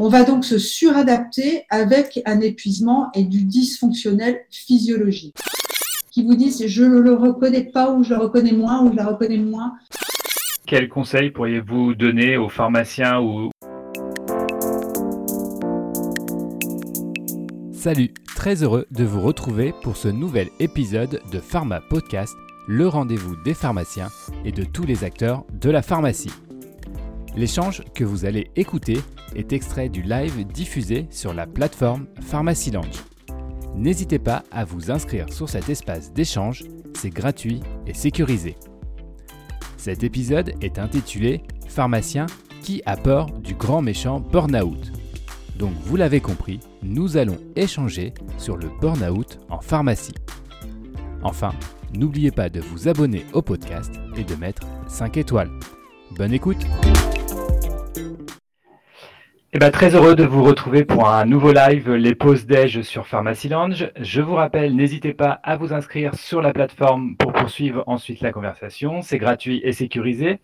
On va donc se suradapter avec un épuisement et du dysfonctionnel physiologique. Qui vous disent je ne le reconnais pas ou je le reconnais moins ou je la reconnais moins. Quels conseils pourriez-vous donner aux pharmaciens ou Salut, très heureux de vous retrouver pour ce nouvel épisode de Pharma Podcast, le rendez-vous des pharmaciens et de tous les acteurs de la pharmacie. L'échange que vous allez écouter est extrait du live diffusé sur la plateforme Pharmacy Lounge. N'hésitez pas à vous inscrire sur cet espace d'échange, c'est gratuit et sécurisé. Cet épisode est intitulé Pharmacien qui a peur du grand méchant burn-out. Donc vous l'avez compris, nous allons échanger sur le burn-out en pharmacie. Enfin, n'oubliez pas de vous abonner au podcast et de mettre 5 étoiles. Bonne écoute eh ben, très heureux de vous retrouver pour un nouveau live, les pauses déj sur Pharmacy Lounge. Je vous rappelle, n'hésitez pas à vous inscrire sur la plateforme pour poursuivre ensuite la conversation. C'est gratuit et sécurisé.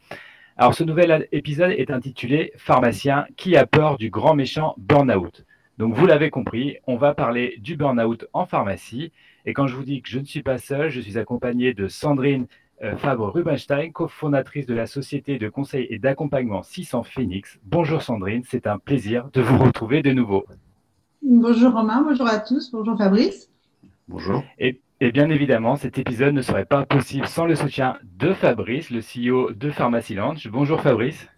Alors, ce nouvel épisode est intitulé Pharmacien qui a peur du grand méchant burn-out. Donc, vous l'avez compris, on va parler du burn-out en pharmacie. Et quand je vous dis que je ne suis pas seul, je suis accompagné de Sandrine Fabre Rubenstein, cofondatrice de la société de conseil et d'accompagnement 600 Phoenix. Bonjour Sandrine, c'est un plaisir de vous retrouver de nouveau. Bonjour Romain, bonjour à tous, bonjour Fabrice. Bonjour. Et, bien évidemment, cet épisode ne serait pas possible sans le soutien de Fabrice, le CEO de Pharmacy Lounge. Bonjour Fabrice.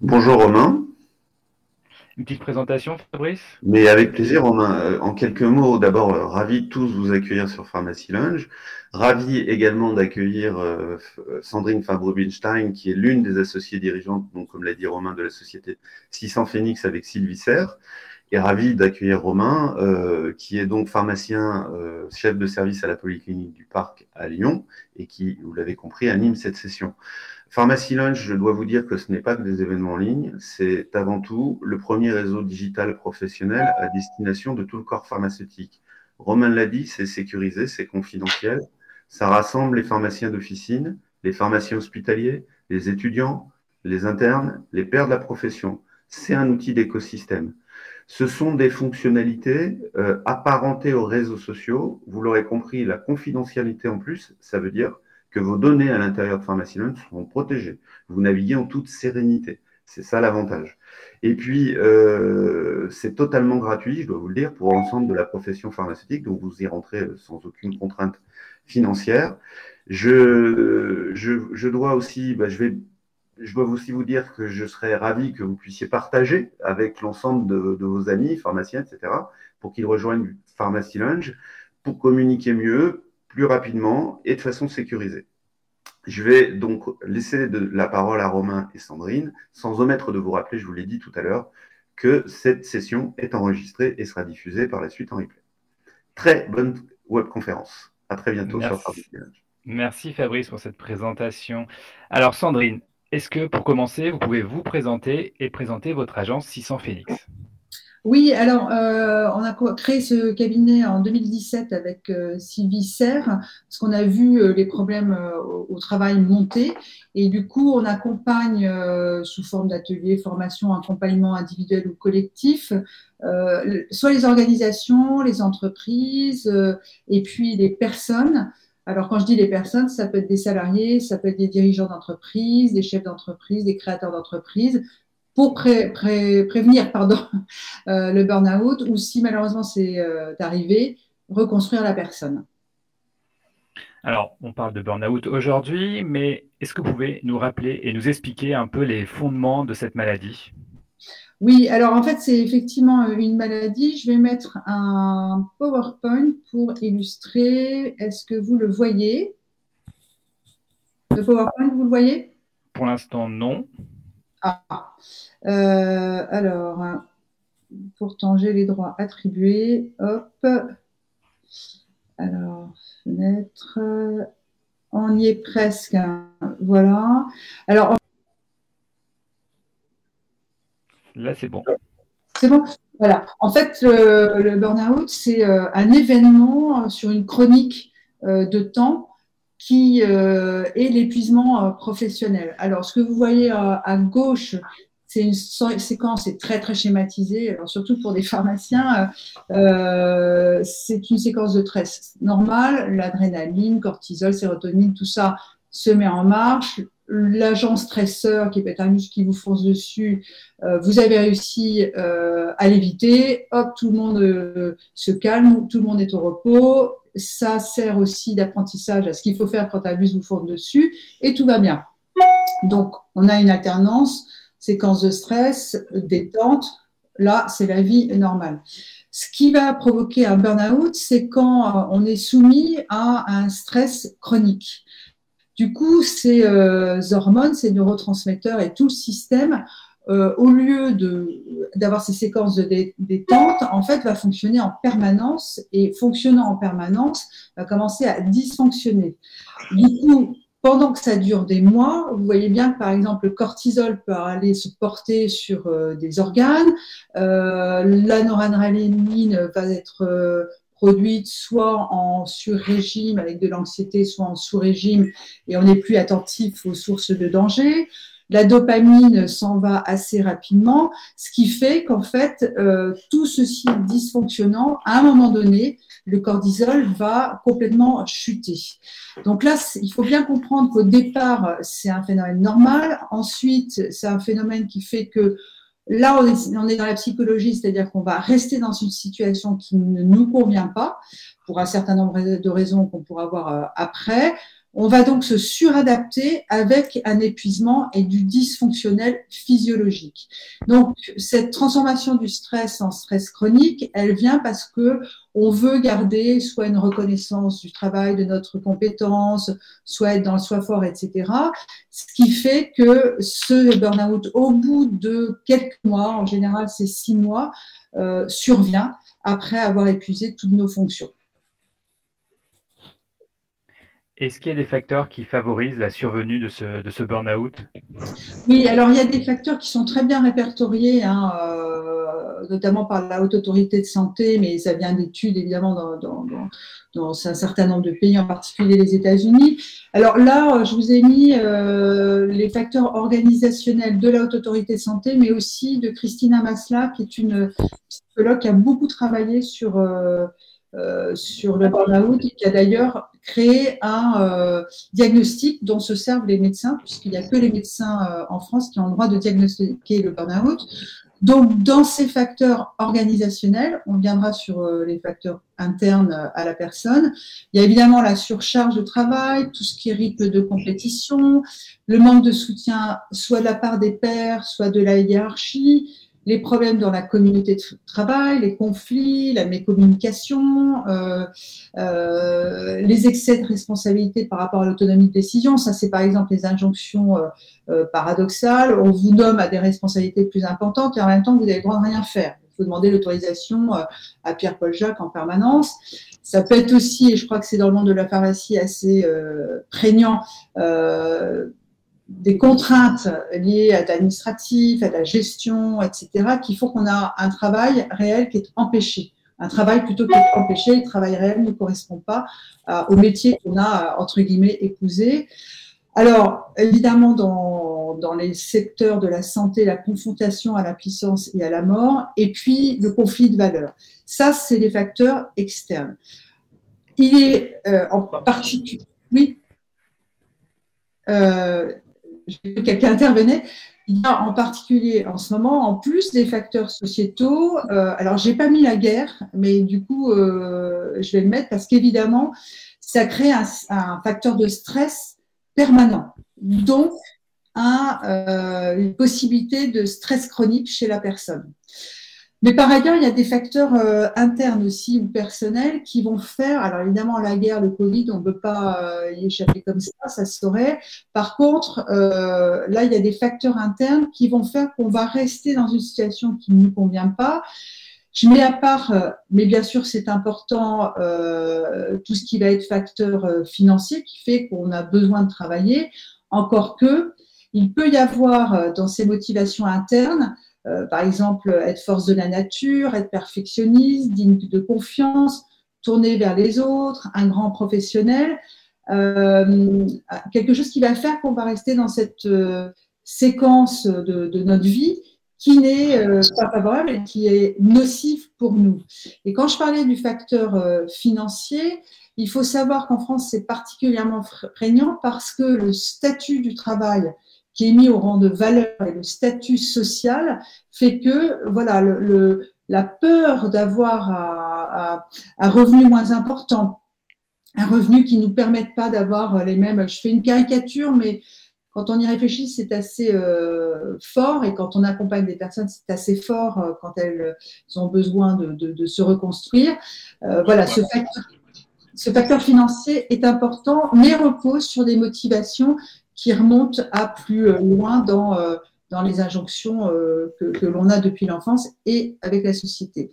Bonjour Romain. Une petite présentation, Fabrice? Mais avec plaisir, Romain. Euh, en quelques mots, d'abord, euh, ravi de tous vous accueillir sur Pharmacy Lounge. Ravi également d'accueillir euh, Sandrine Fabre-Binstein, qui est l'une des associées dirigeantes, donc, comme l'a dit Romain, de la société 600 Phoenix avec Sylvie Serre. Et ravi d'accueillir Romain, qui est donc pharmacien, chef de service à la Polyclinique du Parc à Lyon, et qui, vous l'avez compris, anime cette session. Pharmacy Lunch, je dois vous dire que ce n'est pas que des événements en ligne, c'est avant tout le premier réseau digital professionnel à destination de tout le corps pharmaceutique. Romain l'a dit, c'est sécurisé, c'est confidentiel. Ça rassemble les pharmaciens d'officine, les pharmaciens hospitaliers, les étudiants, les internes, les pairs de la profession. C'est un outil d'écosystème. Ce sont des fonctionnalités euh, apparentées aux réseaux sociaux. Vous l'aurez compris, la confidentialité en plus, ça veut dire que vos données à l'intérieur de Pharmacy seront protégées. Vous naviguez en toute sérénité. C'est ça l'avantage. Et puis, euh, c'est totalement gratuit, je dois vous le dire, pour l'ensemble de la profession pharmaceutique, donc vous y rentrez sans aucune contrainte financière. Je, je, dois aussi, bah, je, vais, je dois aussi vous dire que je serais ravi que vous puissiez partager avec l'ensemble de, vos amis, pharmaciens, etc., pour qu'ils rejoignent Pharmacy Lunge, pour communiquer mieux, plus rapidement et de façon sécurisée. Je vais donc laisser de la parole à Romain et Sandrine, sans omettre de vous rappeler, je vous l'ai dit tout à l'heure, que cette session est enregistrée et sera diffusée par la suite en replay. Très bonne webconférence. À très bientôt Merci. sur Merci Fabrice pour cette présentation. Alors Sandrine, est-ce que pour commencer, vous pouvez vous présenter et présenter votre agence 600 Phoenix? Oui, alors euh, on a créé ce cabinet en 2017 avec euh, Sylvie Serre, parce qu'on a vu euh, les problèmes au, travail monter, et du coup on accompagne sous forme d'ateliers, formation, accompagnement individuel ou collectif, soit les organisations, les entreprises, et puis les personnes. Alors quand je dis les personnes, ça peut être des salariés, ça peut être des dirigeants d'entreprise, des chefs d'entreprise, des créateurs d'entreprise, pour prévenir pardon, euh, le burn-out ou si malheureusement c'est euh, arrivé, reconstruire la personne. Alors, on parle de burn-out aujourd'hui, mais est-ce que vous pouvez nous rappeler et nous expliquer un peu les fondements de cette maladie? Oui, alors en fait, c'est effectivement une maladie. Je vais mettre un PowerPoint pour illustrer. Est-ce que vous le voyez? Le PowerPoint, vous le voyez? Pour l'instant, non. Ah, euh, alors, pourtant j'ai les droits attribués. Hop. Alors, fenêtre. On y est presque. Voilà. Alors. Là, c'est bon. C'est bon. Voilà. En fait, le, burn-out, c'est euh, un événement sur une chronique euh, de temps qui est l'épuisement professionnel. Alors, ce que vous voyez à gauche, c'est une séquence est très très schématisée, alors surtout pour des pharmaciens, euh, c'est une séquence de stress normale, l'adrénaline, cortisol, sérotonine, tout ça se met en marche. L'agent stresseur, qui un muscle qui vous fonce dessus, euh, vous avez réussi euh, à l'éviter. Hop, tout le monde euh, se calme, tout le monde est au repos. Ça sert aussi d'apprentissage à ce qu'il faut faire quand un muscle vous fonce dessus, et tout va bien. Donc, on a une alternance séquence de stress, détente. Là, c'est la vie normale. Ce qui va provoquer un burn-out, c'est quand on est soumis à un stress chronique. Du coup, ces euh, hormones, ces neurotransmetteurs et tout le système, euh, au lieu d'avoir ces séquences de détente, en fait, va fonctionner en permanence et fonctionnant en permanence, va commencer à dysfonctionner. Du coup, pendant que ça dure des mois, vous voyez bien que par exemple le cortisol peut aller se porter sur euh, des organes, euh, la noradrénaline va être euh, produite soit en sur-régime avec de l'anxiété, soit en sous-régime et on n'est plus attentif aux sources de danger. La dopamine s'en va assez rapidement, ce qui fait qu'en fait, euh, tout ceci dysfonctionnant, à un moment donné, le cortisol va complètement chuter. Donc là, il faut bien comprendre qu'au départ, c'est un phénomène normal. Ensuite, c'est un phénomène qui fait que là, on est, dans la psychologie, c'est-à-dire qu'on va rester dans une situation qui ne nous convient pas pour un certain nombre de raisons qu'on pourra voir euh, après. On va donc se suradapter avec un épuisement et du dysfonctionnel physiologique. Donc, cette transformation du stress en stress chronique, elle vient parce que on veut garder soit une reconnaissance du travail, de notre compétence, soit être dans le soi fort, etc. Ce qui fait que ce burn-out, au bout de quelques mois, en général c'est six mois, euh, survient après avoir épuisé toutes nos fonctions. Est-ce qu'il y a des facteurs qui favorisent la survenue de ce, de ce burn-out? Oui, alors il y a des facteurs qui sont très bien répertoriés, hein, euh, notamment par la Haute Autorité de Santé, mais ça vient d'études évidemment dans, dans, un certain nombre de pays, en particulier les États-Unis. Alors là, je vous ai mis euh, les facteurs organisationnels de la Haute Autorité de Santé, mais aussi de Christina Masla, qui est une psychologue qui a beaucoup travaillé sur... Euh, euh, sur le burn-out et qui a d'ailleurs créé un euh, diagnostic dont se servent les médecins, puisqu'il n'y a que les médecins euh, en France qui ont le droit de diagnostiquer le burn-out. Donc, dans ces facteurs organisationnels, on viendra sur les facteurs internes à la personne. Il y a évidemment la surcharge de travail, tout ce qui est rythme de compétition, le manque de soutien soit de la part des pairs, soit de la hiérarchie, les problèmes dans la communauté de travail, les conflits, la mécommunication, euh, euh, les excès de responsabilité par rapport à l'autonomie de décision. Ça, c'est par exemple les injonctions euh, paradoxales. On vous nomme à des responsabilités plus importantes et en même temps, vous avez le droit de rien faire. Il faut demander l'autorisation à Pierre-Paul Jacques en permanence. Ça peut être aussi, et je crois que c'est dans le monde de la pharmacie assez prégnant, des contraintes liées à l'administratif, à la gestion, etc., qui font qu'on a un travail réel qui est empêché. Un travail plutôt qui est empêché, le travail réel ne correspond pas euh, au métier qu'on a, euh, entre guillemets, épousé. Alors, évidemment, dans, les secteurs de la santé, la confrontation à la puissance et à la mort, et puis le conflit de valeurs. Ça, c'est des facteurs externes. Il est euh, en particulier... Oui quelqu'un intervenait. Il y a en particulier en ce moment, en plus des facteurs sociétaux, euh, alors j'ai pas mis la guerre, mais du coup euh, je vais le mettre parce qu'évidemment ça crée un, facteur de stress permanent, donc euh, une possibilité de stress chronique chez la personne. Mais par ailleurs, il y a des facteurs euh, internes aussi ou personnels qui vont faire, alors évidemment la guerre, le Covid, on ne peut pas euh, y échapper comme ça, ça se saurait. Par contre, euh, là, il y a des facteurs internes qui vont faire qu'on va rester dans une situation qui ne nous convient pas. Je mets à part, mais bien sûr c'est important, tout ce qui va être facteur financier qui fait qu'on a besoin de travailler, encore que il peut y avoir dans ces motivations internes euh, par exemple, être force de la nature, être perfectionniste, digne de confiance, tourner vers les autres, un grand professionnel, euh, quelque chose qui va faire qu'on va rester dans cette, euh, séquence de, notre vie qui n'est pas favorable et qui est nocif pour nous. Et quand je parlais du facteur financier, il faut savoir qu'en France, c'est particulièrement prégnant parce que le statut du travail qui est mis au rang de valeur et le statut social fait que voilà le, la peur d'avoir un, revenu moins important, un revenu qui ne nous permette pas d'avoir les mêmes. Je fais une caricature, mais quand on y réfléchit, c'est assez euh, fort et quand on accompagne des personnes, c'est assez fort euh, quand elles ont besoin de, se reconstruire. Euh, voilà, ce facteur, ce facteur financier est important, mais repose sur des motivations qui remontent à plus euh, loin dans, euh, dans les injonctions euh, que, l'on a depuis l'enfance et avec la société.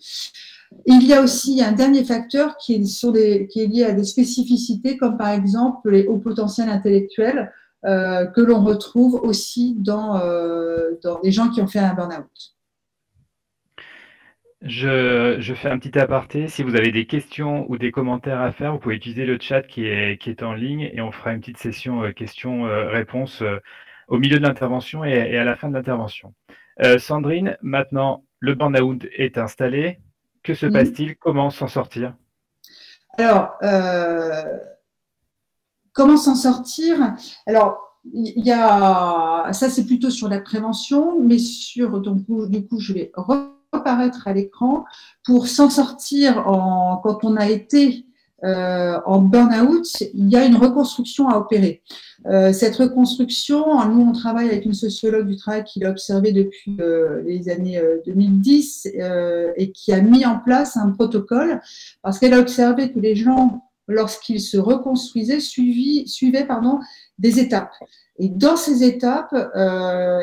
Il y a aussi un dernier facteur qui est, lié à des spécificités, comme par exemple les hauts potentiels intellectuels, que l'on retrouve aussi dans, dans des gens qui ont fait un burn-out. Je, fais un petit aparté. Si vous avez des questions ou des commentaires à faire, vous pouvez utiliser le chat qui est, qui est en ligne et on fera une petite session euh, questions-réponses euh, euh, au milieu de l'intervention et, à la fin de l'intervention. Sandrine, maintenant, le burn-out est installé. Que se passe-t-il? Comment s'en sortir? Alors, comment s'en sortir? Alors, il y a ça, c'est plutôt sur la prévention, mais sur donc du coup, je vais apparaître à l'écran pour s'en sortir quand on a été euh, en burn-out, il y a une reconstruction à opérer. Euh, cette reconstruction, nous on travaille avec une sociologue du travail qui l'a observé depuis euh, les années 2010 et qui a mis en place un protocole parce qu'elle a observé que les gens, lorsqu'ils se reconstruisaient, suivaient des étapes. Et dans ces étapes,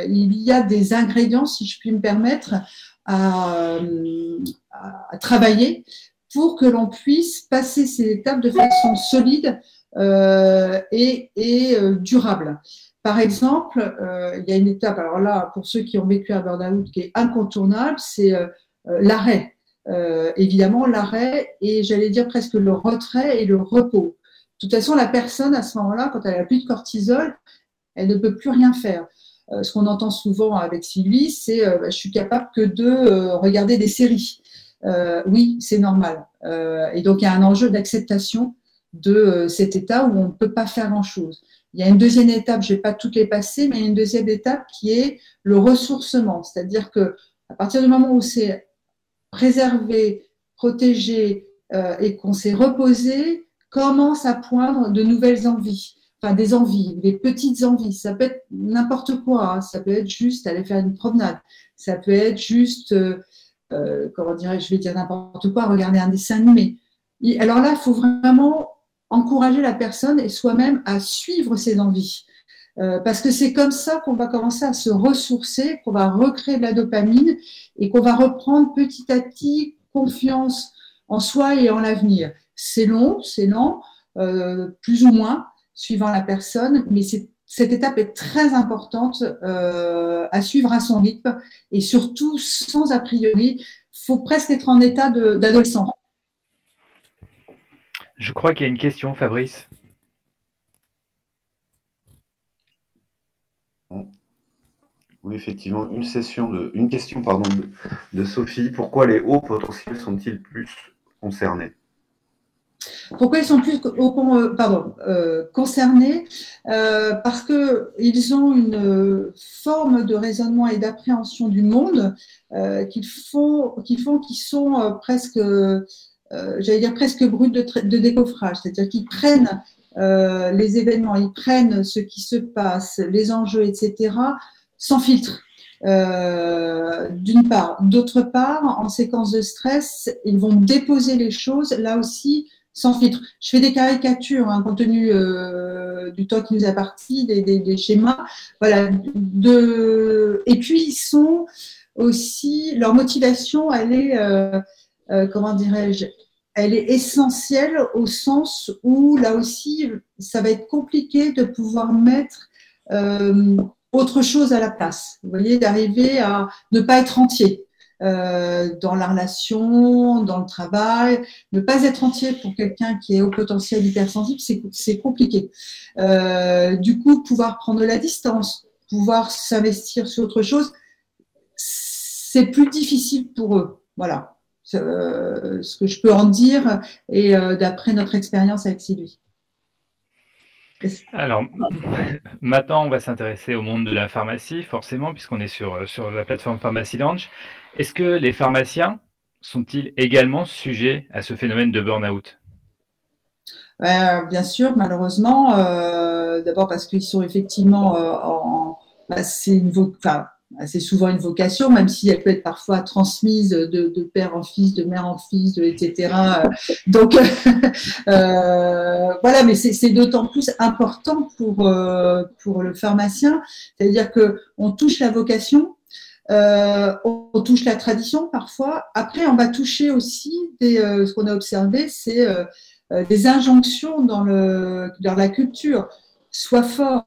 il y a des ingrédients, si je puis me permettre, à, travailler pour que l'on puisse passer ces étapes de façon solide euh, et, euh, durable. Par exemple, euh, il y a une étape, alors là, pour ceux qui ont vécu un burn-out qui est incontournable, c'est l'arrêt. évidemment, l'arrêt et j'allais dire presque le retrait et le repos. De toute façon, la personne, à ce moment-là, quand elle a plus de cortisol, elle ne peut plus rien faire. Euh, ce qu'on entend souvent avec Sylvie, c'est euh, bah, je suis capable que de euh, regarder des séries. oui, c'est normal. et donc il y a un enjeu d'acceptation de cet état où on ne peut pas faire grand-chose. Il y a une deuxième étape, je ne vais pas toutes les passer, mais il y a une deuxième étape qui est le ressourcement, c'est-à-dire que à partir du moment où c'est préservé, protégé et qu'on s'est reposé, commence à poindre de nouvelles envies enfin des envies, des petites envies. Ça peut être n'importe quoi. Hein. Ça peut être juste aller faire une promenade. Ça peut être juste, euh, euh, comment dirais-je, je vais dire n'importe quoi, regarder un dessin animé. alors là, il faut vraiment encourager la personne et soi-même à suivre ses envies. Euh, parce que c'est comme ça qu'on va commencer à se ressourcer, qu'on va recréer de la dopamine et qu'on va reprendre petit à petit confiance en soi et en l'avenir. C'est long, c'est lent, plus ou moins, suivant la personne, mais cette étape est très importante euh, à suivre à son rythme et surtout sans a priori. Il faut presque être en état d'adolescent. Je crois qu'il y a une question, Fabrice. Oui, effectivement, une session de, une question pardon, de Sophie. Pourquoi les hauts potentiels sont-ils plus concernés? Pourquoi ils sont plus euh, euh, concernés euh, Parce qu'ils ont une forme de raisonnement et d'appréhension du monde qui font, qui qu'ils sont presque, j'allais dire presque bruts de, de décoffrage, c'est-à-dire qu'ils prennent les événements, ils prennent ce qui se passe, les enjeux, etc., sans filtre. d'une part. D'autre part, en séquence de stress, ils vont déposer les choses, là aussi, sans filtre. Je fais des caricatures, hein, compte tenu euh, du temps qui nous a parti, des, schémas. Voilà. Et puis, ils sont aussi, leur motivation, elle est, euh, euh, comment dirais-je, elle est essentielle au sens où, là aussi, ça va être compliqué de pouvoir mettre autre chose à la place. Vous voyez, d'arriver à ne pas être entier. Euh, dans la relation, dans le travail. Ne pas être entier pour quelqu'un qui est au potentiel hypersensible, c'est compliqué. Euh, du coup, pouvoir prendre la distance, pouvoir s'investir sur autre chose, c'est plus difficile pour eux. Voilà ce que je peux en dire et d'après notre expérience avec Sylvie. Alors, maintenant, on va s'intéresser au monde de la pharmacie, forcément, puisqu'on est sur, sur la plateforme Pharmacy Lounge. Est-ce que les pharmaciens sont-ils également sujets à ce phénomène de burn-out? Euh, Bien sûr, malheureusement. Euh, d'abord parce qu'ils sont effectivement euh, en. Souvent une vocation, même si elle peut être parfois transmise de, père en fils, de mère en fils, etc. Donc euh, voilà, mais c'est d'autant plus important pour pour le pharmacien, c'est-à-dire que on touche la vocation, euh, on touche la tradition parfois. Après, on va toucher aussi des, ce qu'on a observé, c'est des injonctions dans la culture. Sois fort,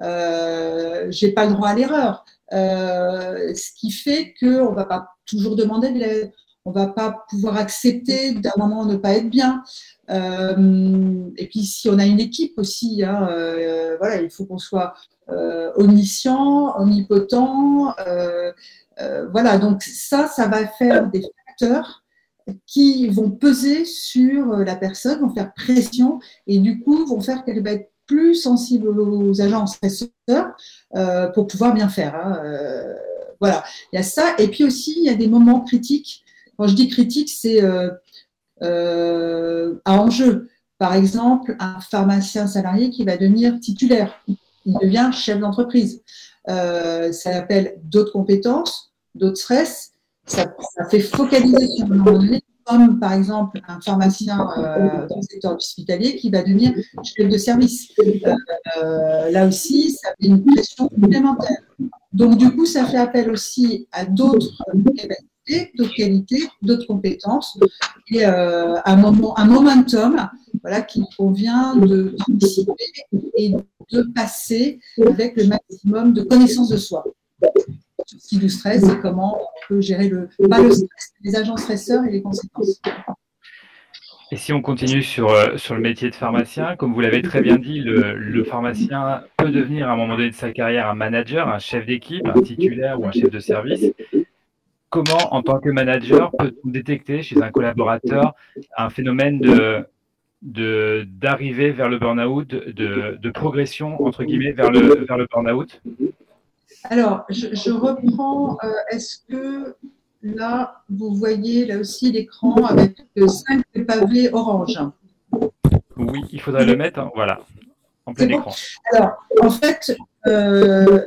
j'ai pas le droit à l'erreur. Euh, ce qui fait qu'on ne va pas toujours demander de l'aide, on ne va pas pouvoir accepter d'un moment ne pas être bien. Euh, et puis si on a une équipe aussi, hein, euh, voilà, il faut qu'on soit omniscient, omnipotent. voilà, donc ça, ça va faire des facteurs qui vont peser sur la personne, vont faire pression et du coup vont faire qu'elle va être plus sensible aux agents stresseurs euh, pour pouvoir bien faire. Hein. Euh, voilà, il y a ça. Et puis aussi, il y a des moments critiques. Quand je dis critique, c'est euh, euh, à enjeu. Par exemple, un pharmacien salarié qui va devenir titulaire, il devient chef d'entreprise. ça appelle d'autres compétences, d'autres stress. Ça, fait focaliser sur un moment donné comme par exemple un pharmacien euh, dans le secteur hospitalier qui va devenir chef de service. Euh, euh, là aussi, ça fait une pression complémentaire. Donc du coup, ça fait appel aussi à d'autres capacités, d'autres qualités, d'autres compétences et un, moment, un momentum voilà, qu'il convient de et de passer avec le maximum de connaissance de soi ce qui nous stresse et comment on peut gérer le stress, les agents stresseurs et les conséquences. Et si on continue sur, euh, sur le métier de pharmacien, comme vous l'avez très bien dit, le, le, pharmacien peut devenir à un moment donné de sa carrière un manager, un chef d'équipe, un titulaire ou un chef de service. Comment, en tant que manager, peut-on détecter chez un collaborateur un phénomène de, de, d'arriver vers le burn-out, de, de, progression, entre guillemets, vers le, vers le burn-out alors, je, reprends. Euh, est-ce que là, vous voyez là aussi l'écran avec cinq pavés orange? Oui, il faudrait le mettre, hein, voilà, en plein écran. Alors, en fait, euh,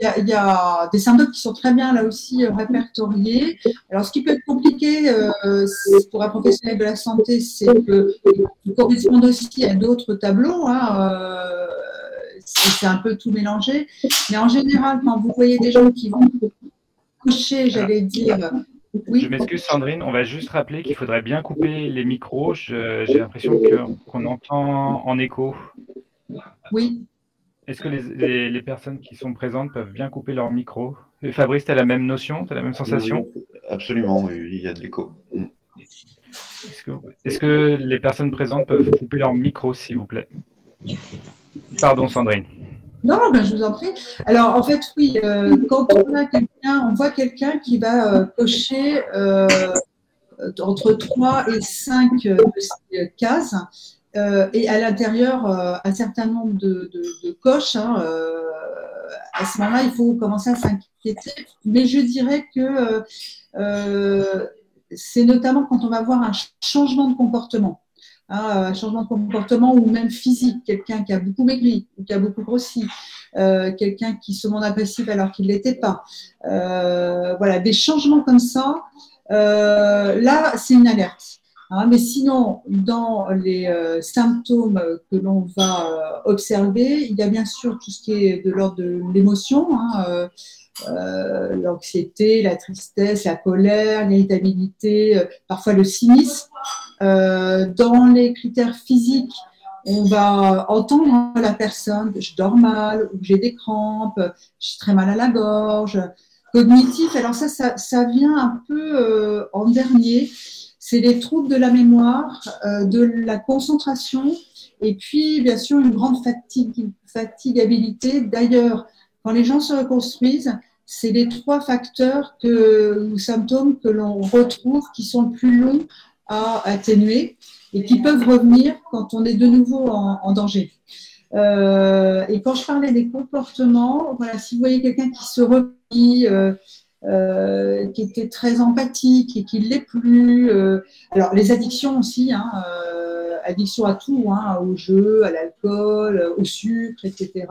il y, a des symptômes qui sont très bien là aussi euh, répertoriés. Alors, ce qui peut être compliqué pour un professionnel de la santé, c'est que correspondent aussi à d'autres tableaux. Hein, c'est un peu tout mélangé. Mais en général, quand vous voyez des gens qui vont coucher, j'allais dire. Oui. Je m'excuse Sandrine, on va juste rappeler qu'il faudrait bien couper les micros. J'ai l'impression qu'on entend en écho. Oui. Est-ce que les, les, personnes qui sont présentes peuvent bien couper leur micro? Fabrice, tu as la même notion Tu as la même sensation? Absolument, il y a de l'écho. Est-ce que, est que, les personnes présentes peuvent couper leur micro, s'il vous plaît? Pardon, Sandrine. Non, ben, je vous en prie. Alors, en fait, oui, euh, quand on a quelqu'un, on voit quelqu'un qui va euh, cocher euh, entre 3 et 5 cases, et à l'intérieur, un certain nombre de, coches. Hein, à ce moment-là, il faut commencer à s'inquiéter. Mais je dirais que c'est notamment quand on va voir un changement de comportement. Hein, un changement de comportement ou même physique, quelqu'un qui a beaucoup maigri ou qui a beaucoup grossi, euh, quelqu'un qui se montre agressif alors qu'il ne l'était pas. Euh, voilà, des changements comme ça, euh, là, c'est une alerte. Hein. mais sinon, dans les symptômes que l'on va observer, il y a bien sûr tout ce qui est de l'ordre de l'émotion, hein, l'anxiété, la tristesse, la colère, l'irritabilité, parfois le cynisme. Euh, dans les critères physiques, on va entendre la personne, je dors mal, ou j'ai des crampes, j'ai très mal à la gorge. Cognitif, alors ça, ça, vient un peu euh, en dernier. C'est les troubles de la mémoire, euh, de la concentration, et puis bien sûr une grande fatigue, fatigabilité. D'ailleurs, quand les gens se reconstruisent, c'est les trois facteurs que, ou symptômes que l'on retrouve qui sont plus longs à atténuer et qui peuvent revenir quand on est de nouveau en, danger. Euh, et quand je parlais des comportements, voilà, si vous voyez quelqu'un qui se replie, euh, euh, qui était très empathique et qui ne l'est plus, alors les addictions aussi, hein, addiction à tout, hein, au jeu, à l'alcool, au sucre, etc.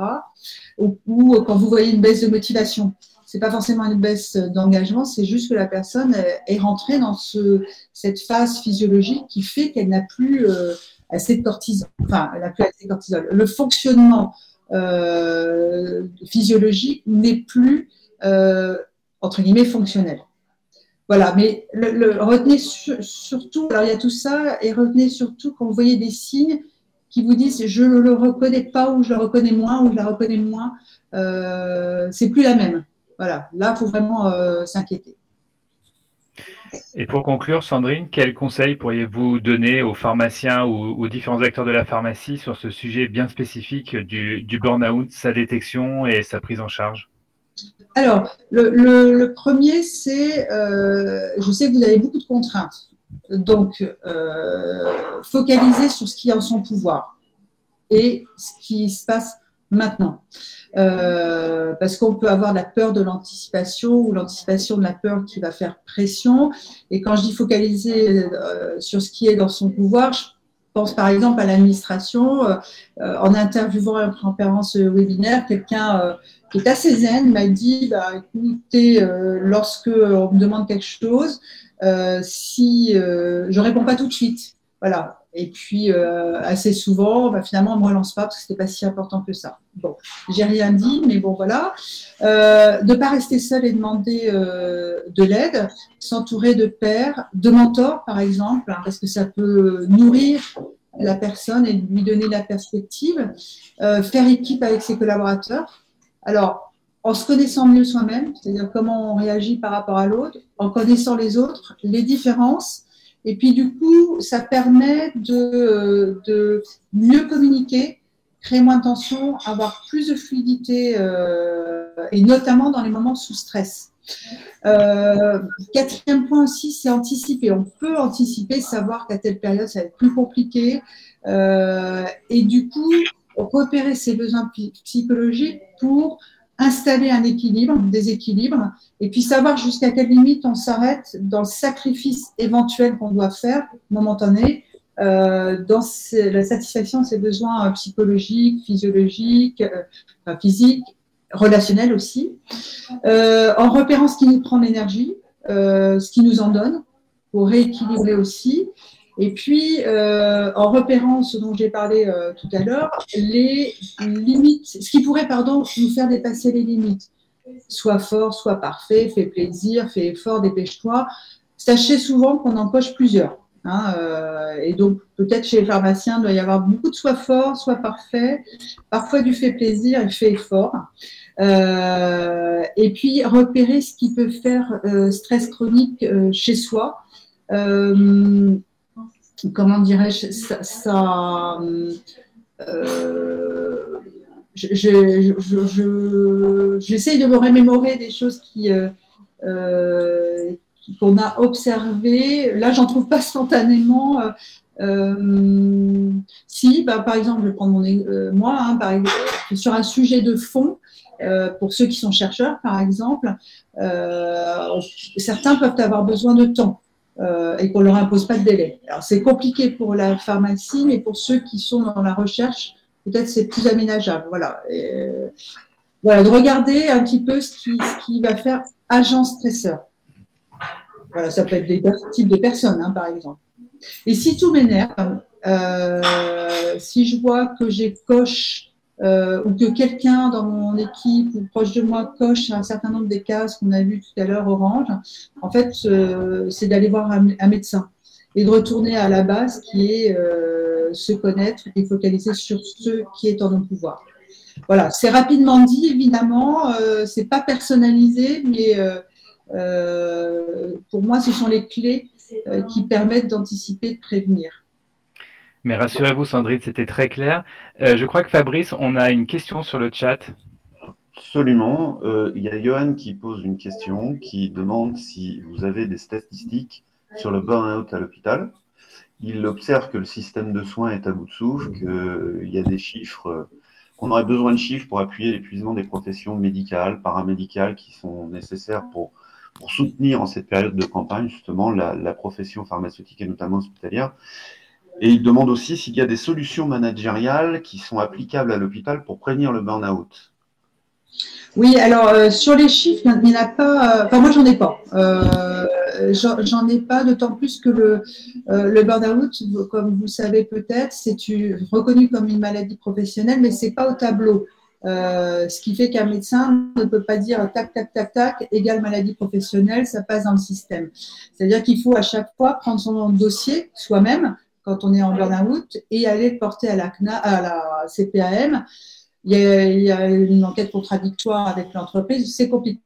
Ou, ou, quand vous voyez une baisse de motivation c'est pas forcément une baisse d'engagement, c'est juste que la personne est rentrée dans ce, cette phase physiologique qui fait qu'elle n'a plus euh, assez de cortisol. Enfin, elle n'a plus assez de cortisol. Le fonctionnement euh, physiologique n'est plus euh, entre guillemets fonctionnel. Voilà, mais le, retenez surtout, alors il y a tout ça, et retenez surtout quand vous voyez des signes qui vous disent je ne le reconnais pas ou je le reconnais moins ou je la reconnais moins, c'est plus la même. Voilà, là, il faut vraiment euh, s'inquiéter. Et pour conclure, Sandrine, quels conseils pourriez-vous donner aux pharmaciens ou aux différents acteurs de la pharmacie sur ce sujet bien spécifique du burn-out, sa détection et sa prise en charge? Alors, le, premier, c'est, euh, je sais que vous avez beaucoup de contraintes, donc euh, focalisez sur ce qui est en son pouvoir et ce qui se passe maintenant. Euh, parce qu'on peut avoir la peur de l'anticipation ou l'anticipation de la peur qui va faire pression. Et quand je dis focaliser sur ce qui est dans son pouvoir, je pense par exemple à l'administration. Euh, en interviewant en ce webinaire, quelqu'un qui est assez zen m'a dit bah, écoutez, lorsque on me demande quelque chose, si je réponds pas tout de suite, voilà, et puis, euh, assez souvent, bah, finalement, on ne me relance pas parce que ce n'était pas si important que ça. Bon, j'ai rien dit, mais bon, voilà. Euh, de ne pas rester seul et demander euh, de l'aide, s'entourer de pairs, de mentors, par exemple, hein, parce que ça peut nourrir la personne et lui donner la perspective. faire équipe avec ses collaborateurs. Alors, en se connaissant mieux soi-même, c'est-à-dire comment on réagit par rapport à l'autre, en connaissant les autres, les différences, et puis du coup, ça permet de, mieux communiquer, créer moins de tension, avoir plus de fluidité, euh, et notamment dans les moments sous stress. Euh, quatrième point aussi, c'est anticiper. On peut anticiper, savoir qu'à telle période, ça va être plus compliqué. Euh, et du coup, repérer ses besoins psychologiques pour installer un équilibre, des équilibres, et puis savoir jusqu'à quelle limite on s'arrête dans le sacrifice éventuel qu'on doit faire, momentané, euh, dans la satisfaction de ses besoins euh, psychologiques, physiologiques, euh, physiques, relationnels aussi, en repérant ce qui nous prend l'énergie, ce qui nous en donne, pour rééquilibrer aussi, et puis, euh, en repérant ce dont j'ai parlé euh, tout à l'heure, les limites, ce qui pourrait, pardon, nous faire dépasser les limites. Soit fort, soit parfait, fais plaisir, fais effort, dépêche-toi. Sachez souvent qu'on en poche plusieurs. Hein, euh, et donc, peut-être chez les pharmaciens, il doit y avoir beaucoup de soit fort, soit parfait, parfois du fait plaisir et fait effort. et puis, repérer ce qui peut faire stress chronique chez soi comment dirais-je, ça, euh, j'essaye de me remémorer des choses qui euh, euh, qu'on a observées. Là, j'en trouve pas spontanément. si, bah, par exemple, je vais prendre mon, moi, hein, exemple, sur un sujet de fond, pour ceux qui sont chercheurs, par exemple, certains peuvent avoir besoin de temps. Euh, et qu'on leur impose pas de délai. Alors c'est compliqué pour la pharmacie, mais pour ceux qui sont dans la recherche, peut-être c'est plus aménageable. Voilà. voilà, de regarder un petit peu ce qui, ce qui va faire agent stresseur. Voilà, ça peut être des types de personnes, hein, par exemple. Et si tout m'énerve, euh, si je vois que j'ai coche euh, ou que quelqu'un dans mon équipe ou proche de moi coche un certain nombre des cases qu'on a vues tout à l'heure orange, en fait, euh, c'est d'aller voir un, médecin et de retourner à la base qui est euh, se connaître et focaliser sur ce qui est en nos pouvoirs. Voilà, c'est rapidement dit, évidemment, c'est pas personnalisé, mais pour moi, ce sont les clés qui permettent d'anticiper, de prévenir. Mais rassurez-vous, Sandrine, c'était très clair. Euh, je crois que Fabrice, on a une question sur le chat. Absolument. Euh, il y a Johan qui pose une question, qui demande si vous avez des statistiques sur le burn-out à l'hôpital. Il observe que le système de soins est à bout de souffle, qu'il y a des chiffres, qu'on aurait besoin de chiffres pour appuyer l'épuisement des professions médicales, paramédicales qui sont nécessaires pour, soutenir en cette période de campagne justement la profession pharmaceutique et notamment hospitalière. Et il demande aussi s'il y a des solutions managériales qui sont applicables à l'hôpital pour prévenir le burn-out. Oui, alors euh, sur les chiffres, il n'y en a pas. Euh, enfin, moi, j'en ai pas. Euh, j'en ai pas, d'autant plus que le, le burn-out, comme vous savez peut-être, c'est reconnu comme une maladie professionnelle, mais c'est pas au tableau. ce qui fait qu'un médecin ne peut pas dire tac, tac, tac, tac, égale maladie professionnelle, ça passe dans le système. C'est-à-dire qu'il faut à chaque fois prendre son dossier soi-même quand on est en burn-out et aller le porter à la, CNA, à la CPAM il y, a, une enquête contradictoire avec l'entreprise, c'est compliqué.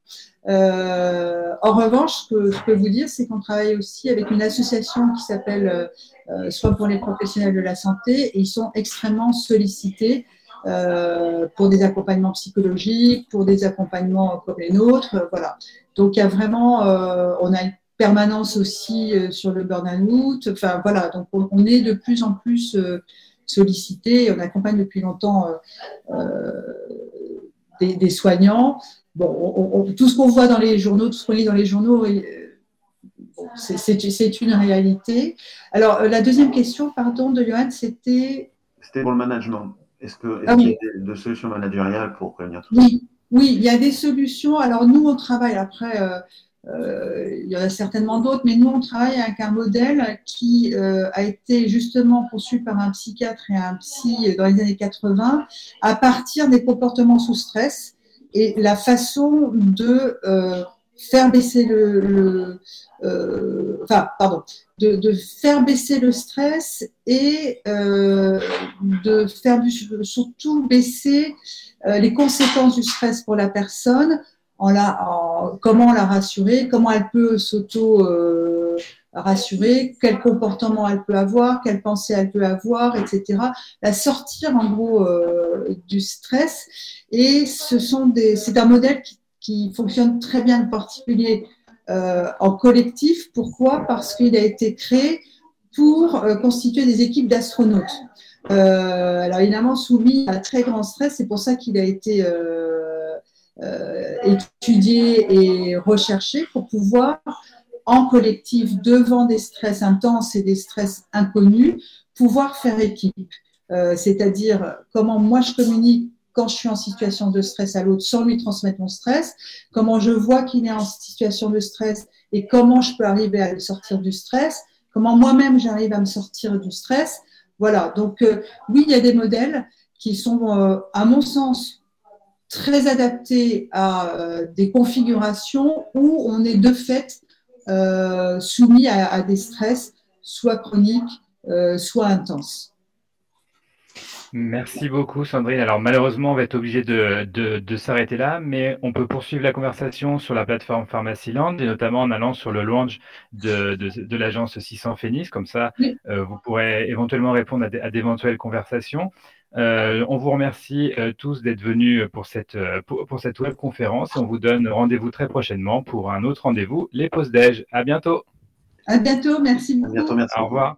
Euh, en revanche, ce que je peux vous dire, c'est qu'on travaille aussi avec une association qui s'appelle euh, euh Soit pour les professionnels de la santé, et ils sont extrêmement sollicités euh, pour des accompagnements psychologiques, pour des accompagnements comme les nôtres, euh, voilà. Donc il y a vraiment, euh, on a une permanence aussi sur le burn-out, enfin voilà, donc on, on, est de plus en plus sollicité. On accompagne depuis longtemps euh, euh, des, soignants. Bon, tout ce qu'on voit dans les journaux, tout ce qu'on lit dans les journaux, euh, c'est une réalité. Alors, la deuxième question, pardon, de Johan, c'était. C'était pour le management. Est-ce qu'il ah y a des, solutions managériales pour prévenir tout ça? Oui, il y a des solutions. Alors, nous, on travaille après. Euh, il y en a certainement d'autres, mais nous, on travaille avec un modèle qui euh, a été justement conçu par un psychiatre et un psy dans les années 80 à partir des comportements sous stress et la façon de euh, faire baisser le, enfin, pardon, de, faire baisser le stress et de faire surtout baisser les conséquences du stress pour la personne la, comment la rassurer, comment elle peut s'auto euh, quel comportement elle peut avoir, quelle pensée elle peut avoir, etc. La sortir en gros euh, du stress. Et ce sont des, c'est un modèle qui, qui, fonctionne très bien en particulier euh, en collectif. Pourquoi? Parce qu'il a été créé pour constituer des équipes d'astronautes. alors évidemment soumis à très grand stress, c'est pour ça qu'il a été euh, étudier et rechercher pour pouvoir, en collectif, devant des stress intenses et des stress inconnus, pouvoir faire équipe. Euh, c'est-à-dire comment moi je communique quand je suis en situation de stress à l'autre sans lui transmettre mon stress, comment je vois qu'il est en situation de stress et comment je peux arriver à le sortir du stress, comment moi-même j'arrive à me sortir du stress. Voilà, donc euh, oui, il y a des modèles qui sont, à mon sens, très adapté à euh, des configurations où on est de fait euh, soumis à, des stress soit chroniques, euh, soit intenses. Merci beaucoup Sandrine. Alors malheureusement, on va être obligé de, de, s'arrêter là, mais on peut poursuivre la conversation sur la plateforme Pharmacyland et notamment en allant sur le launch de, de, l'agence 600 Phoenix. Comme ça, vous pourrez éventuellement répondre à d'éventuelles conversations. Euh, on vous remercie euh, tous d'être venus pour cette, euh, pour, cette web conférence et on vous donne rendez-vous très prochainement pour un autre rendez-vous, les pauses déj. À bientôt. À bientôt, merci beaucoup. À bientôt, merci. Au revoir.